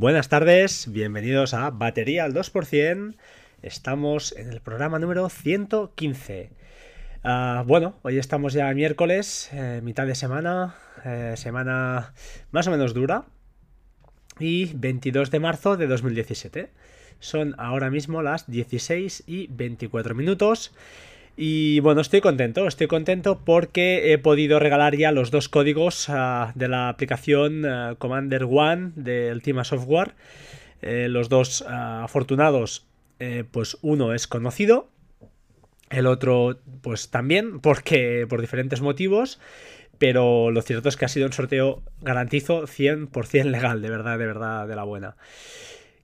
Buenas tardes, bienvenidos a Batería al 2%. Estamos en el programa número 115. Ah, bueno, hoy estamos ya miércoles, eh, mitad de semana, eh, semana más o menos dura, y 22 de marzo de 2017. Son ahora mismo las 16 y 24 minutos. Y bueno, estoy contento, estoy contento porque he podido regalar ya los dos códigos ah, de la aplicación ah, Commander One del Team Software. Eh, los dos ah, afortunados, eh, pues uno es conocido, el otro pues también, porque por diferentes motivos. Pero lo cierto es que ha sido un sorteo, garantizo, 100% legal, de verdad, de verdad, de la buena.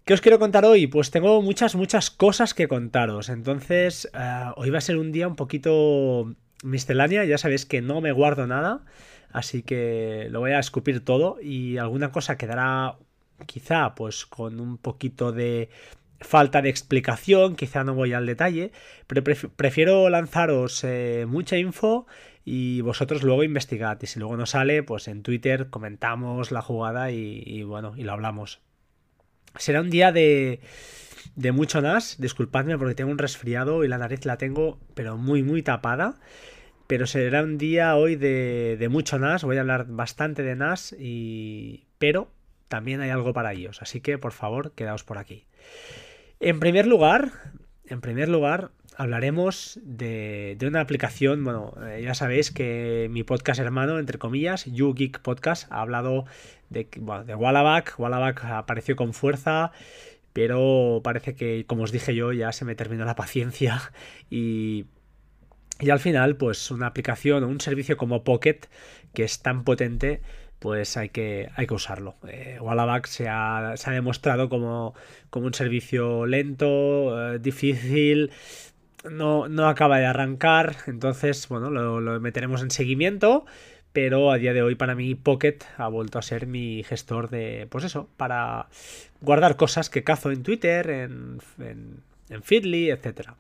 ¿Qué os quiero contar hoy? Pues tengo muchas, muchas cosas que contaros. Entonces, eh, hoy va a ser un día un poquito miscelánea. Ya sabéis que no me guardo nada. Así que lo voy a escupir todo. Y alguna cosa quedará quizá pues con un poquito de falta de explicación. Quizá no voy al detalle. Pero prefiero lanzaros eh, mucha info y vosotros luego investigad. Y si luego no sale, pues en Twitter comentamos la jugada y, y bueno, y lo hablamos. Será un día de, de mucho NAS. Disculpadme porque tengo un resfriado y la nariz la tengo, pero muy, muy tapada. Pero será un día hoy de, de mucho NAS. Voy a hablar bastante de NAS, y... pero también hay algo para ellos. Así que por favor, quedaos por aquí. En primer lugar, en primer lugar, hablaremos de, de una aplicación. Bueno, eh, ya sabéis que mi podcast hermano, entre comillas, YouGeek Podcast, ha hablado de, bueno, de Wallaback. Wallaback apareció con fuerza, pero parece que, como os dije yo, ya se me terminó la paciencia y, y al final, pues una aplicación o un servicio como Pocket, que es tan potente, pues hay que, hay que usarlo. Eh, Wallaback se ha, se ha demostrado como, como, un servicio lento, eh, difícil, no, no, acaba de arrancar, entonces, bueno, lo, lo meteremos en seguimiento pero a día de hoy para mí Pocket ha vuelto a ser mi gestor de, pues eso, para guardar cosas que cazo en Twitter, en, en, Feedly, etc.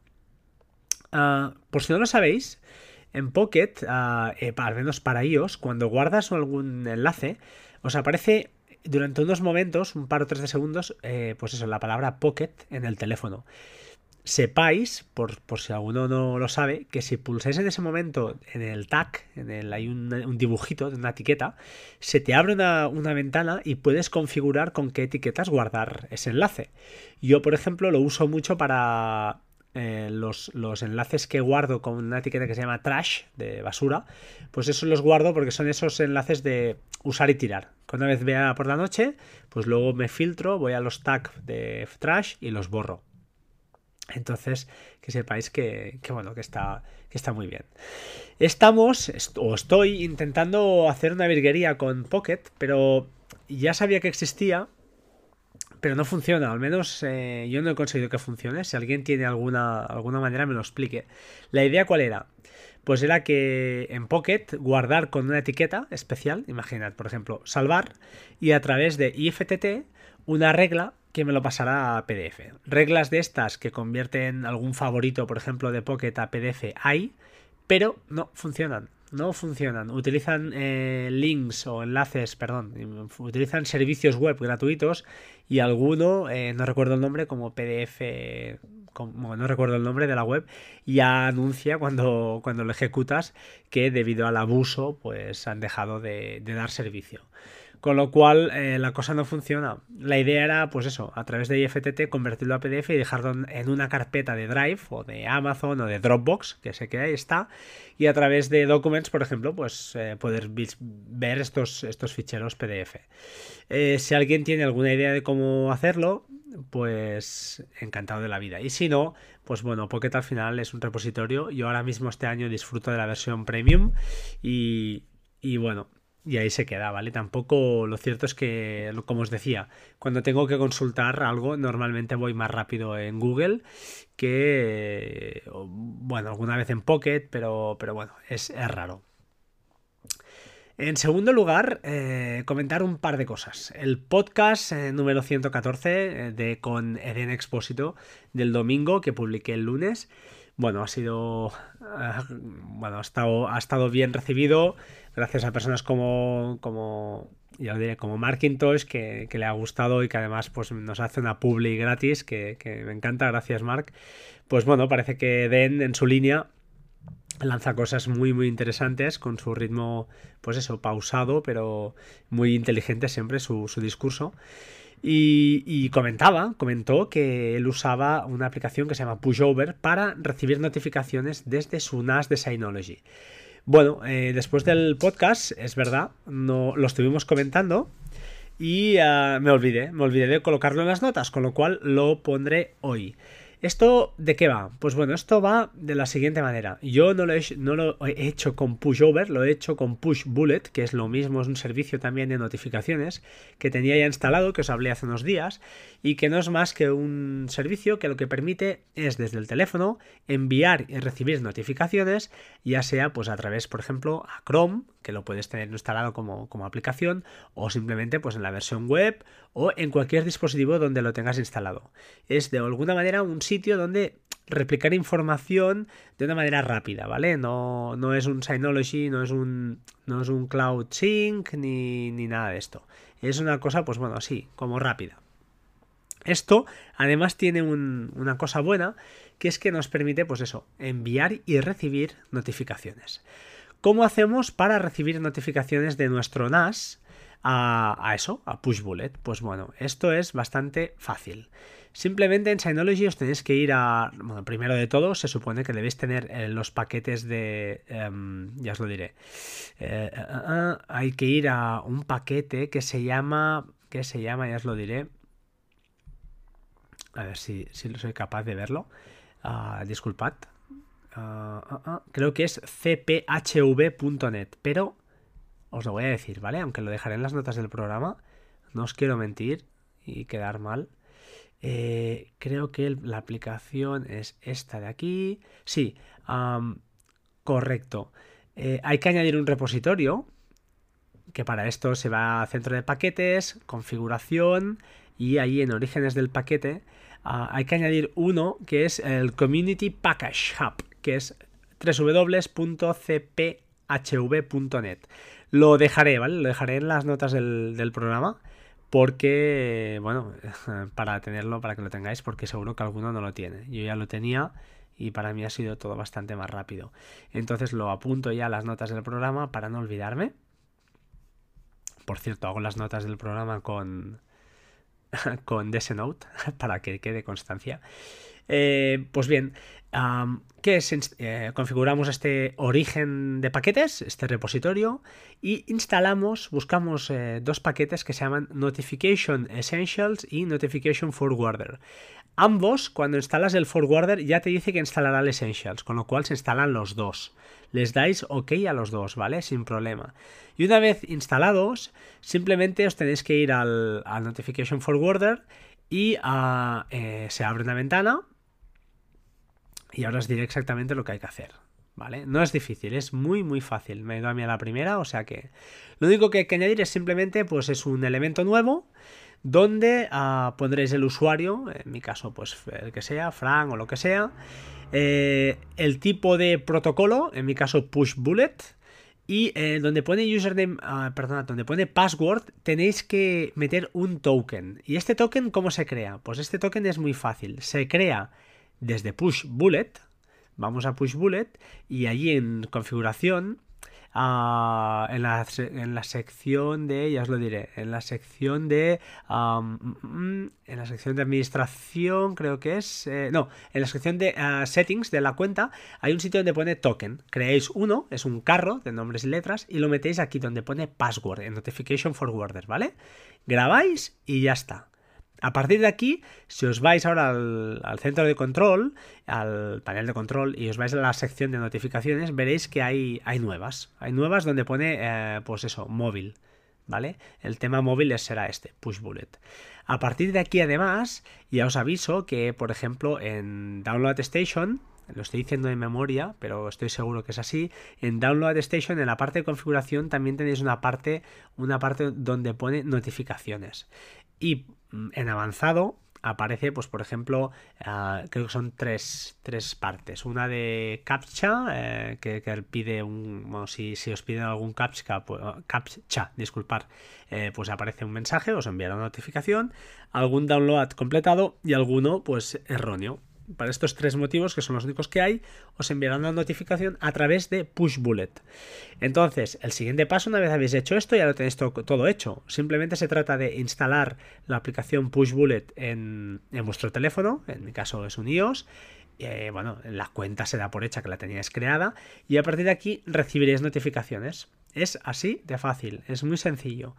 Ah, por si no lo sabéis, en Pocket, uh, al menos para iOS, cuando guardas algún enlace, os aparece durante unos momentos, un par o tres de segundos, eh, pues eso, la palabra Pocket en el teléfono sepáis, por, si alguno no lo sabe, que si pulsáis en ese momento en el tag, en el, hay un, dibujito de una etiqueta, se te abre una, ventana y puedes configurar con qué etiquetas guardar ese enlace. Yo, por ejemplo, lo uso mucho para eh, los, los, enlaces que guardo con una etiqueta que se llama trash, de basura, pues eso los guardo porque son esos enlaces de usar y tirar. Una vez vea por la noche, pues luego me filtro, voy a los tags de trash y los borro. Entonces, que sepáis que, bueno, que está, que está muy bien. Estamos, o estoy intentando hacer una virguería con Pocket, pero ya sabía que existía, pero no funciona. Al menos eh, yo no he conseguido que funcione. Si alguien tiene alguna, alguna manera, me lo explique. La idea cuál era? Pues era que en Pocket guardar con una etiqueta especial, imaginad, por ejemplo, salvar, y a través de IFTT una regla que me lo pasará a PDF. Reglas de estas que convierten algún favorito, por ejemplo, de Pocket a PDF hay, pero no funcionan. No funcionan. Utilizan eh, links o enlaces, perdón, utilizan servicios web gratuitos y alguno, eh, no recuerdo el nombre, como PDF, como, no recuerdo el nombre de la web, ya anuncia cuando, cuando lo ejecutas que debido al abuso, pues han dejado de dar servicio. Con lo cual eh, la cosa no funciona. La idea era, pues eso, a través de IFTT convertirlo a PDF y dejarlo en una carpeta de Drive o de Amazon o de Dropbox, que sé que ahí está. Y a través de Documents, por ejemplo, pues eh, poder ver estos, estos ficheros PDF. Eh, si alguien tiene alguna idea de cómo hacerlo, pues encantado de la vida. Y si no, pues bueno, Pocket al final es un repositorio. Yo ahora mismo este año disfruto de la versión premium y, y bueno, y ahí se queda, ¿vale? Tampoco, lo cierto es que, como os decía, cuando tengo que consultar algo, normalmente voy más rápido en Google que, bueno, alguna vez en Pocket, pero, pero bueno, es, raro. En segundo lugar, eh, comentar un par de cosas. El podcast eh, número 114 eh, de con Eden Expósito del domingo que publiqué el lunes. Bueno, ha sido. bueno, ha estado, ha estado bien recibido gracias a personas como, como ya lo diré, como Markintosh, que, que, le ha gustado y que además pues, nos hace una publi gratis, que, que me encanta, gracias Mark. Pues bueno, parece que Den en su línea lanza cosas muy muy interesantes con su ritmo pues eso pausado pero muy inteligente siempre su, su discurso y, comentaba, comentó que él usaba una aplicación que se llama Pushover para recibir notificaciones desde su NAS de Synology. Bueno, eh, después del podcast, es verdad, no lo estuvimos comentando y uh, me olvidé, me olvidé de colocarlo en las notas, con lo cual lo pondré hoy. ¿Esto de qué va? Pues bueno, esto va de la siguiente manera. Yo no lo, he, hecho con Pushover, lo he hecho con Push Bullet, que es lo mismo, es un servicio también de notificaciones que tenía ya instalado, que os hablé hace unos días, y que no es más que un servicio que lo que permite es desde el teléfono enviar y recibir notificaciones, ya sea pues a través, por ejemplo, a Chrome, que lo puedes tener instalado como, como aplicación, o simplemente pues en la versión web o en cualquier dispositivo donde lo tengas instalado. Es de alguna manera un sitio donde replicar información de una manera rápida, ¿vale? No, no es un Synology, no es un, no es un Cloud Sync ni, ni nada de esto. Es una cosa, pues bueno, así, como rápida. Esto además tiene un, una cosa buena, que es que nos permite, pues eso, enviar y recibir notificaciones. ¿Cómo hacemos para recibir notificaciones de nuestro NAS a, eso, a Pushbullet? Pues bueno, esto es bastante fácil. Simplemente en Synology os tenéis que ir a. Bueno, primero de todo, se supone que debéis tener eh, los paquetes de. Em, ya os lo diré. Eh, eh, hay que ir a un paquete que se llama. que se llama, ya os lo diré. A ver si, si soy capaz de verlo. Uh, disculpad. Uh, creo que es cphv.net, pero os lo voy a decir, ¿vale? Aunque lo dejaré en las notas del programa. No os quiero mentir y quedar mal. Eh, creo que la aplicación es esta de aquí. Sí, correcto. Eh, hay que añadir un repositorio, que para esto se va a centro de paquetes, configuración, y ahí en orígenes del paquete ah, hay que añadir uno que es el Community Package Hub, que es www.cphv.net. Lo dejaré, ¿vale? Lo dejaré en las notas del, programa porque, bueno, para tenerlo, para que lo tengáis, porque seguro que alguno no lo tiene. Yo ya lo tenía y para mí ha sido todo bastante más rápido. Entonces lo apunto ya a las notas del programa para no olvidarme. Por cierto, hago las notas del programa con, con Note para que quede constancia. Eh, pues bien, ¿qué es? Eh, configuramos este origen de paquetes, este repositorio, y instalamos, buscamos eh, dos paquetes que se llaman Notification Essentials y Notification Forwarder. Ambos, cuando instalas el Forwarder, ya te dice que instalará el Essentials, con lo cual se instalan los dos. Les dais OK a los dos, ¿vale? Sin problema. Y una vez instalados, simplemente os tenéis que ir al, Notification Forwarder y ah, se abre una ventana y ahora os diré exactamente lo que hay que hacer. ¿Vale? No es difícil, es muy muy fácil. Me he ido a mí a la primera, o sea que lo único que hay que añadir es simplemente pues es un elemento nuevo donde uh, pondréis el usuario, en mi caso pues el que sea, Frank o lo que sea, eh, el tipo de protocolo, en mi caso push bullet, y eh, donde pone username, uh, perdona, donde pone password, tenéis que meter un token. ¿Y este token cómo se crea? Pues este token es muy fácil. Se crea desde Push Bullet, vamos a Push Bullet y allí en configuración, ah, en, la, en, la, sección de, ya os lo diré, en la sección de, mm, en la sección de administración, creo que es, eh, no, en la sección de ah, settings de la cuenta, hay un sitio donde pone token. Creáis uno, es un carro de nombres y letras, y lo metéis aquí donde pone password, en notification forwarder, ¿vale? Grabáis y ya está. A partir de aquí, si os vais ahora al, centro de control, al panel de control, y os vais a la sección de notificaciones, veréis que hay, hay nuevas. Hay nuevas donde pone, eh, pues eso, móvil. ¿Vale? El tema móvil será este, Push Bullet. A partir de aquí, además, ya os aviso que, por ejemplo, en Download Station, lo estoy diciendo de memoria, pero estoy seguro que es así. En Download Station, en la parte de configuración, también tenéis una parte, una parte donde pone notificaciones. Y en avanzado aparece, pues por ejemplo, ah, creo que son tres, tres, partes. Una de CAPTCHA, eh, que, pide un. Bueno, si, si os piden algún CAPTCHA, pues, CAPTCHA disculpar, eh, pues aparece un mensaje, os enviará una notificación, algún download completado y alguno, pues erróneo para estos tres motivos, que son los únicos que hay, os enviarán una notificación a través de Pushbullet. Entonces, el siguiente paso, una vez habéis hecho esto, ya lo tenéis todo, hecho. Simplemente se trata de instalar la aplicación Pushbullet en, en vuestro teléfono, en mi caso es un iOS, eh, bueno, la cuenta se da por hecha que la teníais creada y a partir de aquí recibiréis notificaciones. Es así de fácil, es muy sencillo,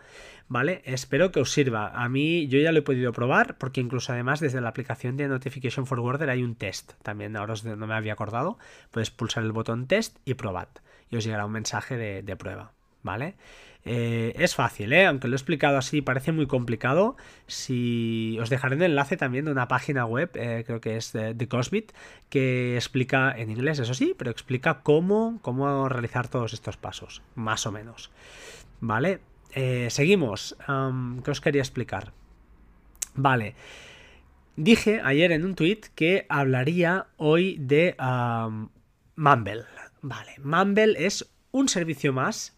¿vale? Espero que os sirva. A mí yo ya lo he podido probar porque incluso además desde la aplicación de Notification Forwarder hay un test. También ahora no me había acordado. Puedes pulsar el botón test y probad y os llegará un mensaje de, de prueba, ¿vale? Eh, es fácil, ¿eh? aunque lo he explicado así, parece muy complicado. Si os dejaré un enlace también de una página web, eh, creo que es de, Cosbit, que explica en inglés, eso sí, pero explica cómo, cómo realizar todos estos pasos, más o menos. ¿Vale? seguimos. ¿Qué os quería explicar? Vale. Dije ayer en un tweet que hablaría hoy de Mumble. Vale, Mumble es un servicio más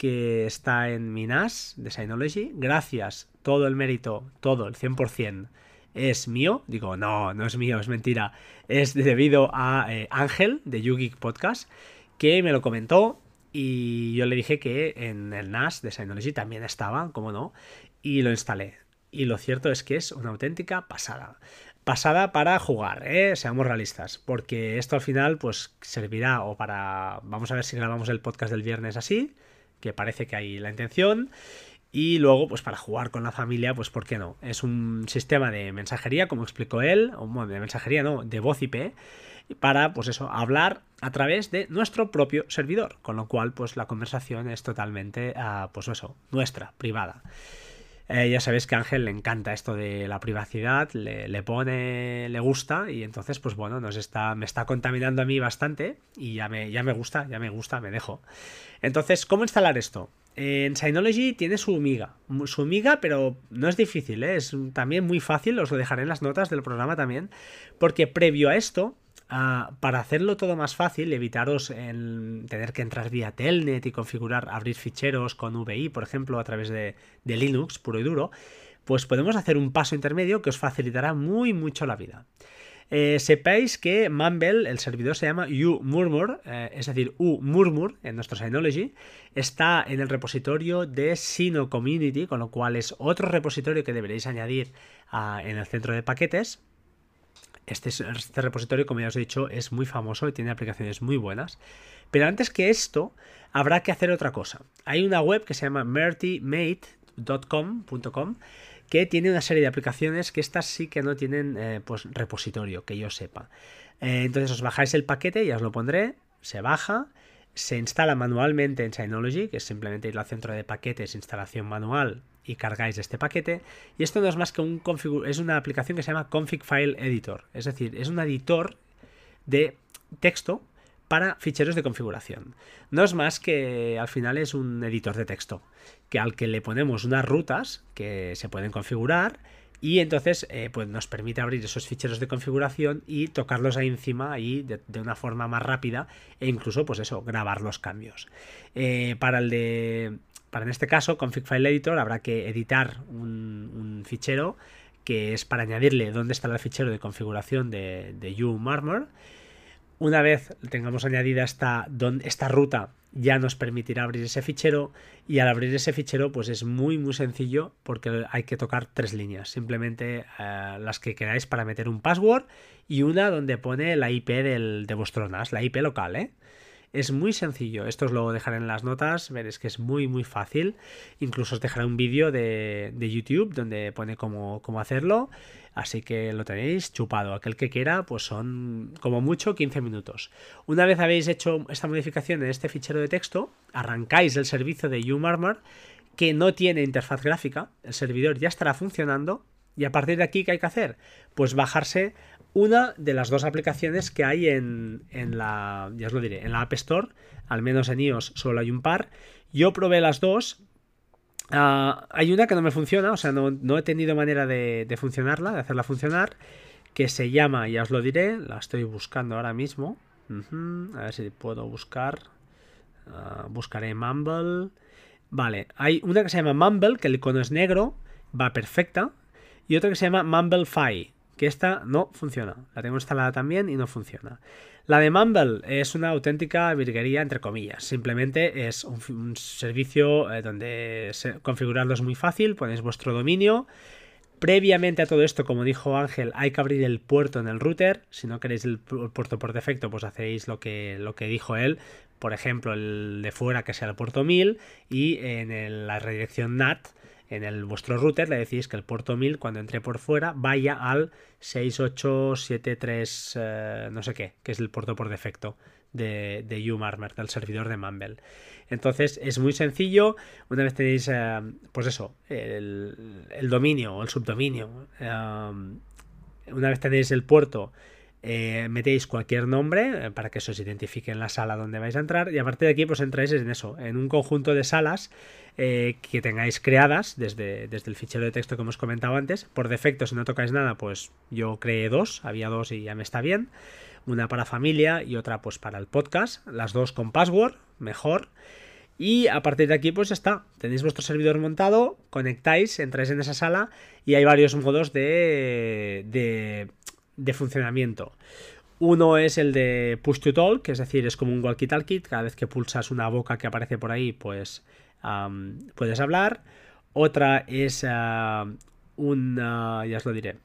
que está en mi NAS de Synology. Gracias, todo el mérito, todo, el 100%, es mío. Digo, no, no es mío, es mentira. Es debido a eh, Ángel de YouGeek Podcast, que me lo comentó y yo le dije que en el NAS de Synology también estaba, como no, y lo instalé. Y lo cierto es que es una auténtica pasada. Pasada para jugar, ¿eh? seamos realistas, porque esto al final pues servirá o para... Vamos a ver si grabamos el podcast del viernes así, que parece que hay la intención. Y luego, pues para jugar con la familia, pues ¿por qué no? Es un sistema de mensajería, como explicó él, o bueno, de mensajería no, de voz IP, para, pues eso, hablar a través de nuestro propio servidor, con lo cual, pues la conversación es totalmente, ah, pues eso, nuestra, privada. Eh, ya sabéis que a Ángel le encanta esto de la privacidad, le, pone, le gusta y entonces pues bueno, nos está, me está contaminando a mí bastante y ya me, ya me gusta, ya me gusta, me dejo. Entonces, ¿cómo instalar esto? En Synology tiene su miga, su miga, pero no es difícil, ¿eh? es también muy fácil, os lo dejaré en las notas del programa también, porque previo a esto Ah, para hacerlo todo más fácil, evitaros tener que entrar vía Telnet y configurar, abrir ficheros con VI, por ejemplo, a través de, Linux puro y duro, pues podemos hacer un paso intermedio que os facilitará muy mucho la vida. Eh, sepáis que Mumble, el servidor se llama uMurmur, eh, es decir, uMurmur en nuestro Synology, está en el repositorio de Sino Community, con lo cual es otro repositorio que deberéis añadir en el centro de paquetes. Este, este, repositorio, como ya os he dicho, es muy famoso y tiene aplicaciones muy buenas. Pero antes que esto, habrá que hacer otra cosa. Hay una web que se llama mertymate.com que tiene una serie de aplicaciones que estas sí que no tienen eh, pues, repositorio, que yo sepa. Eh, entonces os bajáis el paquete, ya os lo pondré, se baja, se instala manualmente en Synology, que es simplemente ir al centro de paquetes, instalación manual, y cargáis este paquete. Y esto no es más que un es una aplicación que se llama Config File Editor, es decir, es un editor de texto para ficheros de configuración. No es más que al final es un editor de texto, que al que le ponemos unas rutas que se pueden configurar y entonces eh, pues nos permite abrir esos ficheros de configuración y tocarlos ahí encima ahí de, una forma más rápida e incluso pues eso, grabar los cambios. Eh, para el de para en este caso, Config File Editor habrá que editar un, fichero que es para añadirle dónde está el fichero de configuración de, de UMarmor. Una vez tengamos añadida esta, esta ruta, ya nos permitirá abrir ese fichero y al abrir ese fichero pues es muy muy sencillo porque hay que tocar tres líneas, simplemente eh, las que queráis para meter un password y una donde pone la IP del, de vuestro NAS, la IP local, ¿eh? Es muy sencillo. Esto os lo dejaré en las notas. Veréis que es muy, muy fácil. Incluso os dejaré un vídeo de, YouTube donde pone cómo, cómo hacerlo. Así que lo tenéis chupado. Aquel que quiera, pues son como mucho 15 minutos. Una vez habéis hecho esta modificación en este fichero de texto, arrancáis el servicio de UMarmor que no tiene interfaz gráfica. El servidor ya estará funcionando. Y a partir de aquí, ¿qué hay que hacer? Pues bajarse una de las dos aplicaciones que hay en, la, ya os lo diré, en la App Store, al menos en iOS solo hay un par. Yo probé las dos, Ah, hay una que no me funciona, o sea, no, he tenido manera de, funcionarla, de hacerla funcionar, que se llama, ya os lo diré, la estoy buscando ahora mismo. a ver si puedo buscar. Ah, buscaré Mumble. Vale, hay una que se llama Mumble, que el icono es negro, va perfecta. Y otra que se llama Mumblefy, que esta no funciona. La tengo instalada también y no funciona. La de Mumble es una auténtica virguería, entre comillas. Simplemente es un, servicio eh, donde configurarlo es muy fácil, ponéis vuestro dominio. Previamente a todo esto, como dijo Ángel, hay que abrir el puerto en el router. Si no queréis el puerto por defecto, pues hacéis lo que, lo que dijo él. Por ejemplo, el de fuera que sea el puerto 1000 y en la redirección NAT en el vuestro router le decís que el puerto 1000 cuando entre por fuera vaya al 6873 eh, no sé qué, que es el puerto por defecto de, de UMarmer, del servidor de Mumble. Entonces es muy sencillo, una vez tenéis, eh, pues eso, el, dominio o el subdominio, eh, una vez tenéis el puerto eh, metéis cualquier nombre eh, para que se os identifique en la sala donde vais a entrar y a partir de aquí pues entráis en eso, en un conjunto de salas eh, que tengáis creadas desde, desde el fichero de texto que hemos comentado antes. Por defecto, si no tocáis nada, pues yo creé dos, había dos y ya me está bien. Una para familia y otra pues para el podcast, las dos con password, mejor. Y a partir de aquí, pues está. Tenéis vuestro servidor montado, conectáis, entráis en esa sala y hay varios modos de, de de funcionamiento. Uno es el de push to talk, que es decir, es como un walkie-talkie. Cada vez que pulsas una boca que aparece por ahí, pues puedes hablar. Otra es uh, un, ya os lo diré,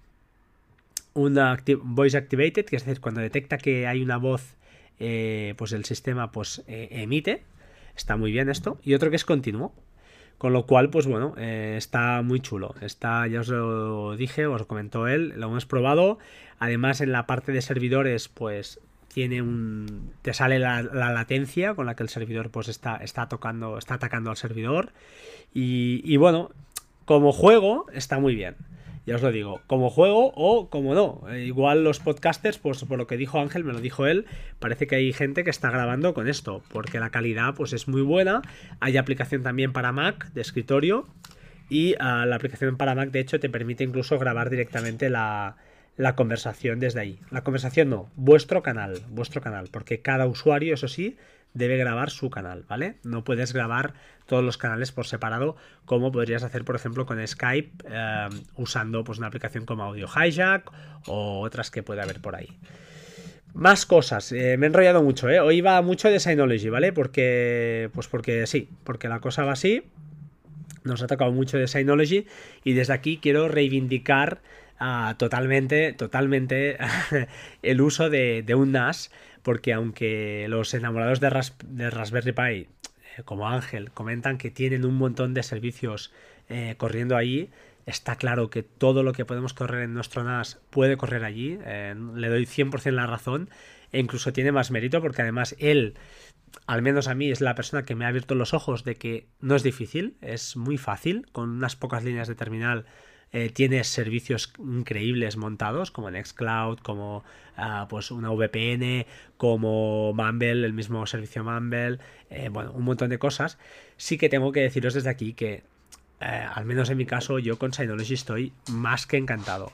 un voice activated, que es decir, cuando detecta que hay una voz, eh, pues el sistema pues eh, emite. Está muy bien esto. Y otro que es continuo. Con lo cual, pues bueno, eh, está muy chulo. Está, ya os lo dije, os comentó él, lo hemos probado. Además, en la parte de servidores, pues tiene un. te sale la, latencia con la que el servidor pues está, está tocando, está atacando al servidor. Y bueno, como juego, está muy bien ya os lo digo, como juego o como no. Eh, igual los podcasters, pues por lo que dijo Ángel, me lo dijo él, parece que hay gente que está grabando con esto, porque la calidad pues es muy buena. Hay aplicación también para Mac de escritorio y ah, la aplicación para Mac de hecho te permite incluso grabar directamente la, la conversación desde ahí. La conversación no, vuestro canal, vuestro canal, porque cada usuario, eso sí, debe grabar su canal, ¿vale? No puedes grabar todos los canales por separado, como podrías hacer, por ejemplo, con Skype, eh, usando pues, una aplicación como Audio Hijack o otras que puede haber por ahí. Más cosas, eh, me he enrollado mucho, ¿eh? Hoy va mucho de Synology, ¿vale? Porque, pues porque sí, porque la cosa va así. Nos ha tocado mucho de Synology y desde aquí quiero reivindicar ah, totalmente, totalmente el uso de, de un NAS porque aunque los enamorados de, Raspberry Pi, eh, como Ángel, comentan que tienen un montón de servicios eh, corriendo allí, está claro que todo lo que podemos correr en nuestro NAS puede correr allí. Eh, le doy 100% la razón e incluso tiene más mérito porque además él, al menos a mí, es la persona que me ha abierto los ojos de que no es difícil, es muy fácil, con unas pocas líneas de terminal eh, tiene servicios increíbles montados, como Nextcloud, como ah, pues una VPN, como Mumble, el mismo servicio Mumble, eh, bueno, un montón de cosas. Sí que tengo que deciros desde aquí que, eh, al menos en mi caso, yo con Synology estoy más que encantado.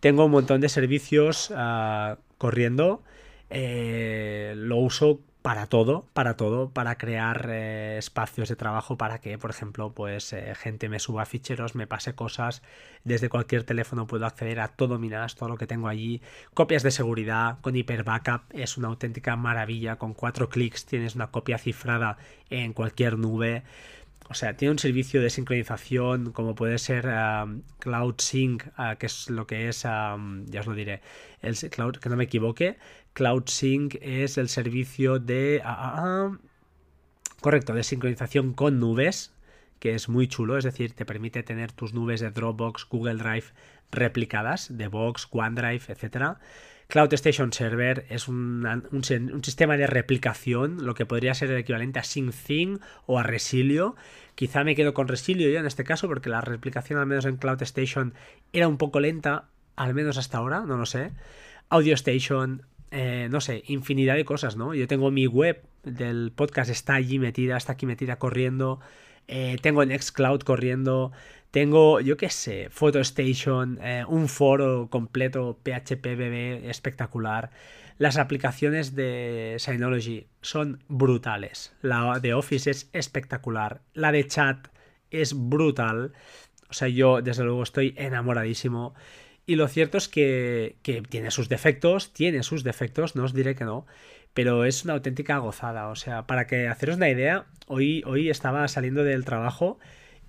Tengo un montón de servicios ah, corriendo. lo uso para todo, para todo, para crear eh, espacios de trabajo para que, por ejemplo, pues eh, gente me suba ficheros, me pase cosas, desde cualquier teléfono puedo acceder a todo mi NAS, todo lo que tengo allí, copias de seguridad con hiper backup, es una auténtica maravilla, con cuatro clics tienes una copia cifrada en cualquier nube. O sea, tiene un servicio de sincronización como puede ser um, Cloud Sync, uh, que es lo que es, ya os lo diré, el Cloud, que no me equivoque, Cloud Sync es el servicio de... Ah, ah, correcto, de sincronización con nubes, que es muy chulo, es decir, te permite tener tus nubes de Dropbox, Google Drive replicadas, de Box, OneDrive, etc. Cloud Station Server es un, sistema de replicación, lo que podría ser el equivalente a SyncThing o a Resilio. Quizá me quedo con Resilio ya en este caso, porque la replicación, al menos en Cloud Station, era un poco lenta, al menos hasta ahora, no lo sé. Audio Station, eh, no sé, infinidad de cosas, ¿no? Yo tengo mi web del podcast, está allí metida, está aquí metida corriendo. Eh, tengo Nextcloud corriendo, tengo, yo qué sé, PhotoStation, eh, un foro completo PHP espectacular. Las aplicaciones de Synology son brutales. La de Office es espectacular. La de chat es brutal. O sea, yo desde luego estoy enamoradísimo. Y lo cierto es que, que, tiene sus defectos, tiene sus defectos, no os diré que no, pero es una auténtica gozada. O sea, para que haceros una idea, hoy, hoy estaba saliendo del trabajo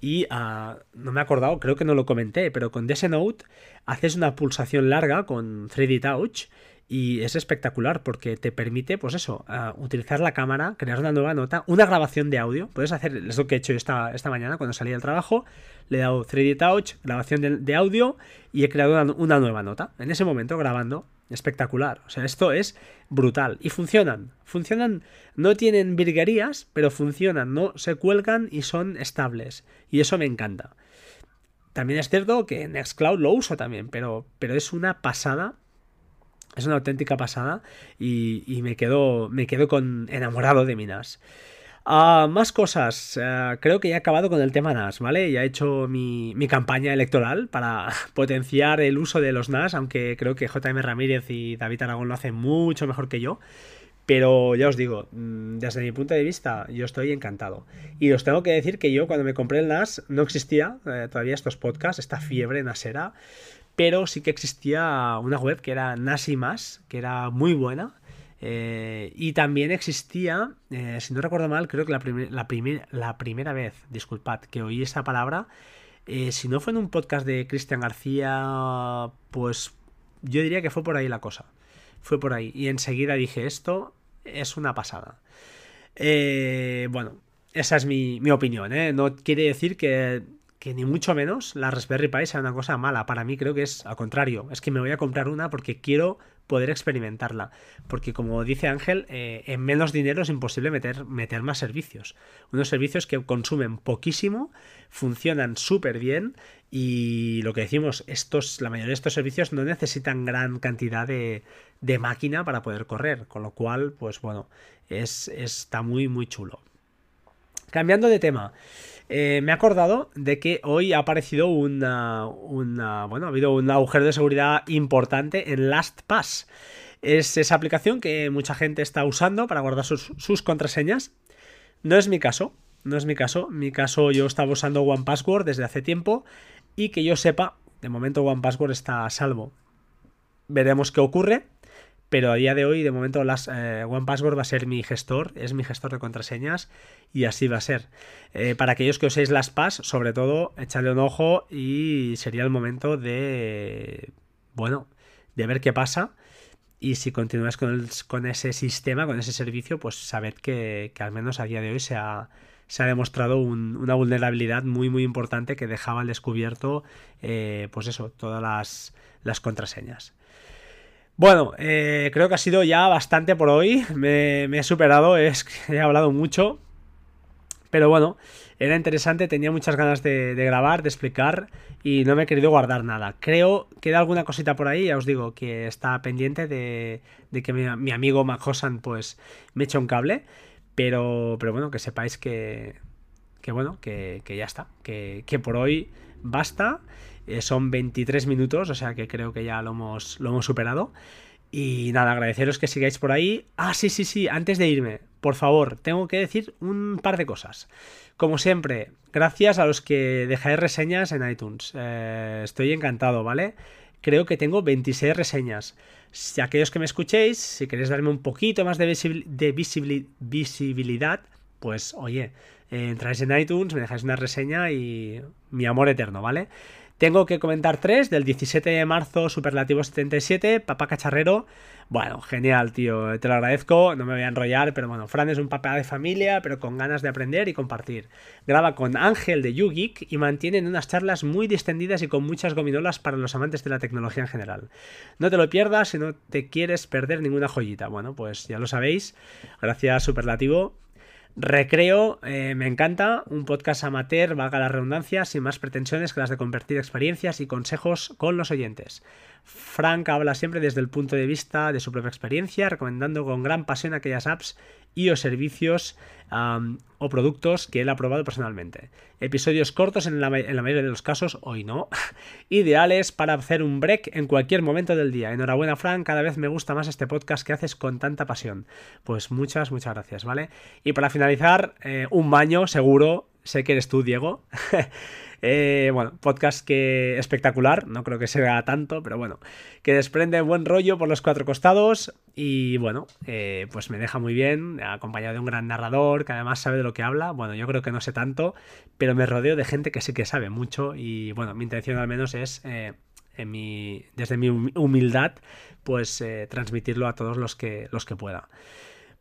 y uh, no me he acordado, creo que no lo comenté, pero con DS Note haces una pulsación larga con 3D Touch y es espectacular porque te permite, pues eso, uh, utilizar la cámara, crear una nueva nota, una grabación de audio. Puedes hacer, es lo que he hecho esta, esta mañana cuando salí del trabajo. Le he dado 3D Touch, grabación de, de audio y he creado una, una nueva nota. En ese momento grabando espectacular. O sea, esto es brutal. Y funcionan. Funcionan, no tienen virguerías, pero funcionan, no se cuelgan y son estables. Y eso me encanta. También es cierto que Nextcloud lo uso también, pero, pero es una pasada. Es una auténtica pasada. Y, y me quedo, me quedo con enamorado de Minas. Uh, más cosas. Uh, creo que ya he acabado con el tema NAS, ¿vale? Ya he hecho mi, mi, campaña electoral para potenciar el uso de los NAS, aunque creo que JM Ramírez y David Aragón lo hacen mucho mejor que yo. Pero ya os digo, mm, desde mi punto de vista, yo estoy encantado. Y os tengo que decir que yo cuando me compré el NAS no existía eh, todavía estos podcasts, esta fiebre nasera, pero sí que existía una web que era NAS y más, que era muy buena eh, y también existía, eh, si no recuerdo mal, creo que la, la, la, primera vez, disculpad, que oí esa palabra, eh, si no fue en un podcast de Cristian García, pues yo diría que fue por ahí la cosa. Fue por ahí. Y enseguida dije, esto es una pasada. bueno, esa es mi, mi opinión. No quiere decir que que ni mucho menos la Raspberry Pi sea una cosa mala. Para mí creo que es al contrario. Es que me voy a comprar una porque quiero poder experimentarla. Porque como dice Ángel, eh, en menos dinero es imposible meter, meter más servicios. Unos servicios que consumen poquísimo, funcionan súper bien y lo que decimos, estos, la mayoría de estos servicios no necesitan gran cantidad de, de máquina para poder correr. Con lo cual, pues bueno, es, está muy, muy chulo. Cambiando de tema. Eh, me he acordado de que hoy ha aparecido una, Bueno, ha habido un agujero de seguridad importante en LastPass. Es esa aplicación que mucha gente está usando para guardar sus, contraseñas. No es mi caso. No es mi caso. Mi caso, yo estaba usando OnePassword desde hace tiempo. Y que yo sepa, de momento OnePassword está a salvo. Veremos qué ocurre pero a día de hoy, de momento, las, eh, OnePassword va a ser mi gestor, es mi gestor de contraseñas y así va a ser. Eh, para aquellos que uséis las PAS, sobre todo, echadle un ojo y sería el momento de, bueno, de ver qué pasa. Y si continúas con, ese sistema, con ese servicio, pues sabed que, al menos a día de hoy se ha, demostrado una vulnerabilidad muy muy importante que dejaba al descubierto eh, pues eso todas las contraseñas bueno, eh, creo que ha sido ya bastante por hoy. Me, he superado, es, he hablado mucho. Pero bueno, era interesante, tenía muchas ganas de, grabar, de explicar y no me he querido guardar nada. Creo que da alguna cosita por ahí, ya os digo, que está pendiente de, que mi, amigo Majosan pues me eche un cable. Pero, pero bueno, que sepáis que, que bueno, que, que ya está, que, que por hoy basta. Eh, son 23 minutos, o sea que creo que ya lo hemos, lo hemos superado. Y nada, agradeceros que sigáis por ahí. Ah, sí, sí, sí, antes de irme, por favor, tengo que decir un par de cosas. Como siempre, gracias a los que dejáis reseñas en iTunes. Eh, estoy encantado, ¿vale? Creo que tengo 26 reseñas. Si aquellos que me escuchéis, si queréis darme un poquito más de, visibilidad, pues oye, eh, entráis en iTunes, me dejáis una reseña y mi amor eterno, ¿vale? Tengo que comentar tres, del 17 de marzo, Superlativo 77, Papá Cacharrero. Bueno, genial, tío, te lo agradezco, no me voy a enrollar, pero bueno, Fran es un papá de familia, pero con ganas de aprender y compartir. Graba con Ángel de YouGeek y mantienen unas charlas muy distendidas y con muchas gominolas para los amantes de la tecnología en general. No te lo pierdas si no te quieres perder ninguna joyita. Bueno, pues ya lo sabéis. Gracias, Superlativo. Recreo, eh, me encanta, un podcast amateur, valga la redundancia, sin más pretensiones que las de convertir experiencias y consejos con los oyentes. Frank habla siempre desde el punto de vista de su propia experiencia, recomendando con gran pasión aquellas apps y o servicios o productos que él ha probado personalmente. Episodios cortos en la, mayoría de los casos, hoy no, ideales para hacer un break en cualquier momento del día. Enhorabuena, Frank, cada vez me gusta más este podcast que haces con tanta pasión. Pues muchas, muchas gracias, ¿vale? Y para finalizar, eh, un baño seguro, sé que eres tú, Diego. Eh, bueno, podcast que espectacular, no creo que sea tanto, pero bueno, que desprende buen rollo por los cuatro costados y bueno, eh, pues me deja muy bien, acompañado de un gran narrador que además sabe de lo que habla. Bueno, yo creo que no sé tanto, pero me rodeo de gente que sí que sabe mucho y bueno, mi intención al menos es... Eh, desde mi humildad, pues transmitirlo a todos los que, los que pueda.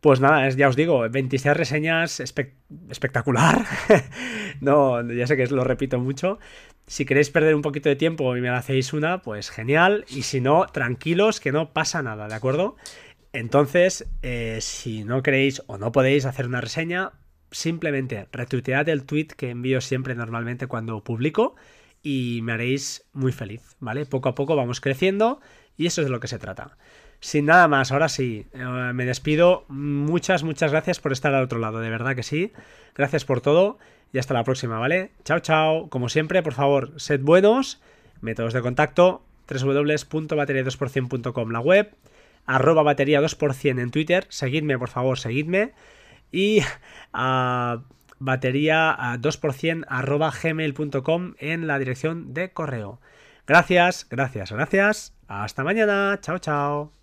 Pues nada, ya os digo, 26 reseñas espectacular. no, ya sé que lo repito mucho. Si queréis perder un poquito de tiempo y me hacéis una, pues genial. Y si no, tranquilos, que no pasa nada, ¿de acuerdo? Entonces, eh, si no queréis o no podéis hacer una reseña, simplemente retuitead el tweet que envío siempre normalmente cuando publico y me haréis muy feliz, ¿vale? Poco a poco vamos creciendo y eso es de lo que se trata. Sin nada más, ahora sí, eh, me despido. Muchas, muchas gracias por estar al otro lado, de verdad que sí. Gracias por todo y hasta la próxima, ¿vale? Chao, chao. Como siempre, por favor, sed buenos. Métodos de contacto, www.bateria2%.com la web, arroba batería 2% en Twitter. Seguidme, por favor, seguidme. Y a batería 2% arroba gmail.com en la dirección de correo. Gracias, gracias, gracias. Hasta mañana. Chao, chao.